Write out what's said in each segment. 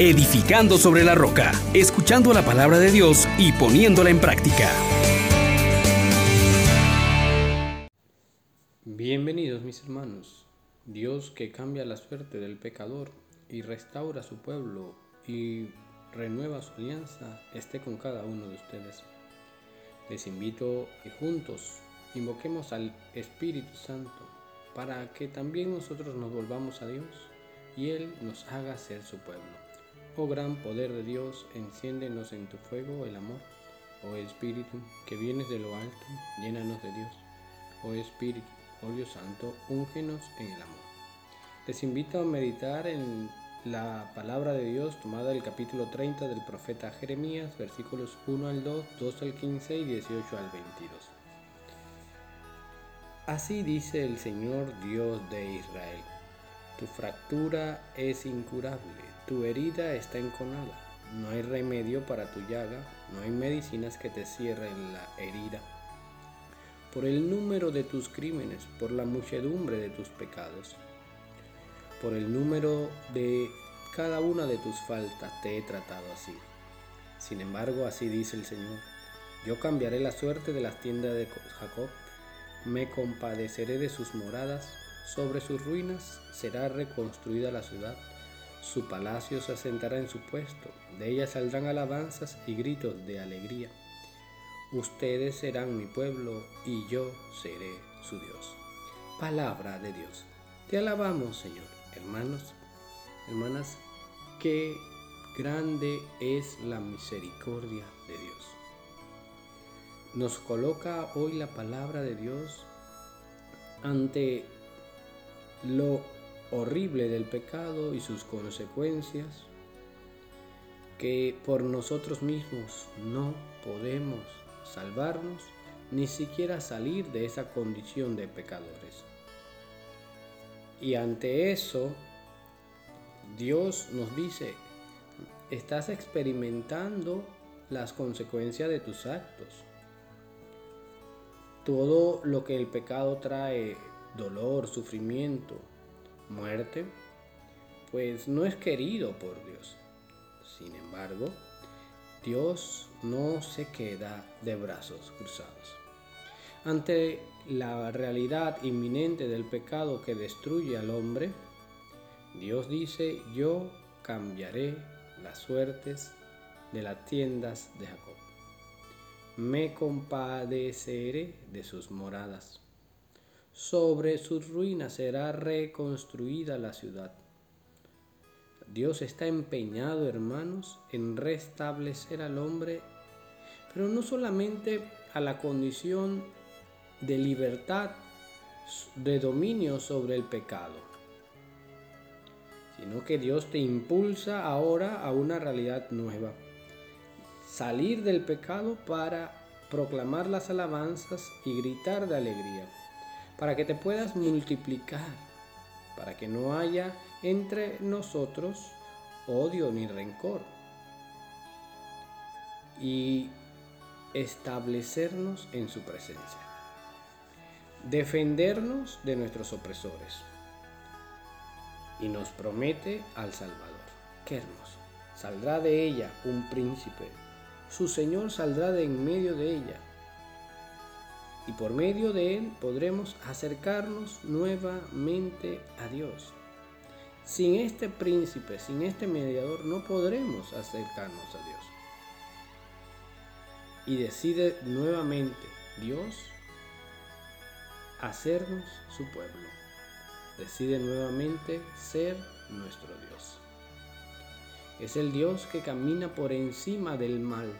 edificando sobre la roca, escuchando la palabra de Dios y poniéndola en práctica. Bienvenidos mis hermanos. Dios que cambia la suerte del pecador y restaura su pueblo y renueva su alianza esté con cada uno de ustedes. Les invito que juntos invoquemos al Espíritu Santo para que también nosotros nos volvamos a Dios y Él nos haga ser su pueblo. Oh gran poder de Dios, enciéndenos en tu fuego el amor. Oh Espíritu, que vienes de lo alto, llénanos de Dios. Oh Espíritu, oh Dios Santo, úngenos en el amor. Les invito a meditar en la palabra de Dios tomada del capítulo 30 del profeta Jeremías, versículos 1 al 2, 2 al 15 y 18 al 22. Así dice el Señor Dios de Israel. Tu fractura es incurable, tu herida está enconada. No hay remedio para tu llaga, no hay medicinas que te cierren la herida. Por el número de tus crímenes, por la muchedumbre de tus pecados, por el número de cada una de tus faltas te he tratado así. Sin embargo, así dice el Señor, yo cambiaré la suerte de las tiendas de Jacob me compadeceré de sus moradas, sobre sus ruinas será reconstruida la ciudad, su palacio se asentará en su puesto, de ella saldrán alabanzas y gritos de alegría. Ustedes serán mi pueblo y yo seré su Dios. Palabra de Dios. Te alabamos, Señor. Hermanos, hermanas, qué grande es la misericordia de Dios nos coloca hoy la palabra de Dios ante lo horrible del pecado y sus consecuencias que por nosotros mismos no podemos salvarnos ni siquiera salir de esa condición de pecadores. Y ante eso, Dios nos dice, estás experimentando las consecuencias de tus actos todo lo que el pecado trae, dolor, sufrimiento, muerte, pues no es querido por Dios. Sin embargo, Dios no se queda de brazos cruzados. Ante la realidad inminente del pecado que destruye al hombre, Dios dice, yo cambiaré las suertes de las tiendas de Jacob me compadeceré de sus moradas. Sobre sus ruinas será reconstruida la ciudad. Dios está empeñado, hermanos, en restablecer al hombre, pero no solamente a la condición de libertad, de dominio sobre el pecado, sino que Dios te impulsa ahora a una realidad nueva salir del pecado para proclamar las alabanzas y gritar de alegría, para que te puedas multiplicar, para que no haya entre nosotros odio ni rencor, y establecernos en su presencia, defendernos de nuestros opresores, y nos promete al Salvador. Qué hermoso. Saldrá de ella un príncipe su Señor saldrá de en medio de ella. Y por medio de Él podremos acercarnos nuevamente a Dios. Sin este príncipe, sin este mediador, no podremos acercarnos a Dios. Y decide nuevamente Dios hacernos su pueblo. Decide nuevamente ser nuestro Dios. Es el Dios que camina por encima del mal,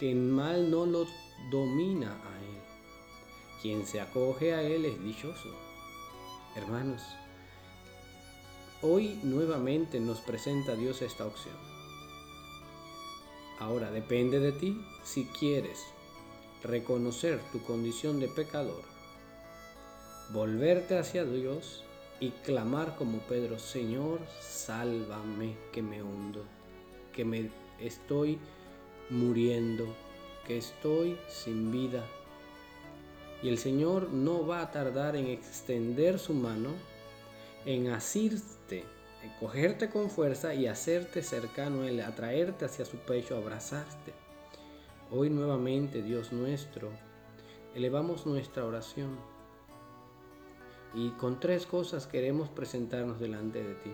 que el mal no lo domina a Él. Quien se acoge a Él es dichoso. Hermanos, hoy nuevamente nos presenta Dios esta opción. Ahora depende de ti si quieres reconocer tu condición de pecador, volverte hacia Dios y clamar como Pedro, Señor, sálvame que me hundo, que me estoy muriendo, que estoy sin vida. Y el Señor no va a tardar en extender su mano, en asirte, cogerte con fuerza y hacerte cercano a Él, atraerte hacia su pecho, abrazarte. Hoy nuevamente, Dios nuestro, elevamos nuestra oración y con tres cosas queremos presentarnos delante de ti.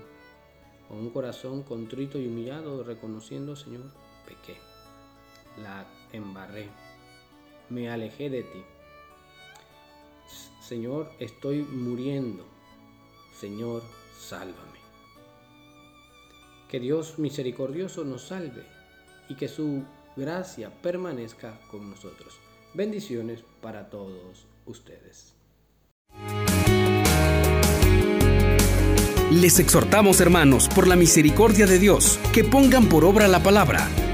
Con un corazón contrito y humillado, reconociendo, Señor, pequé, la embarré, me alejé de ti. Señor, estoy muriendo. Señor, sálvame. Que Dios misericordioso nos salve y que su gracia permanezca con nosotros. Bendiciones para todos ustedes. Les exhortamos, hermanos, por la misericordia de Dios, que pongan por obra la palabra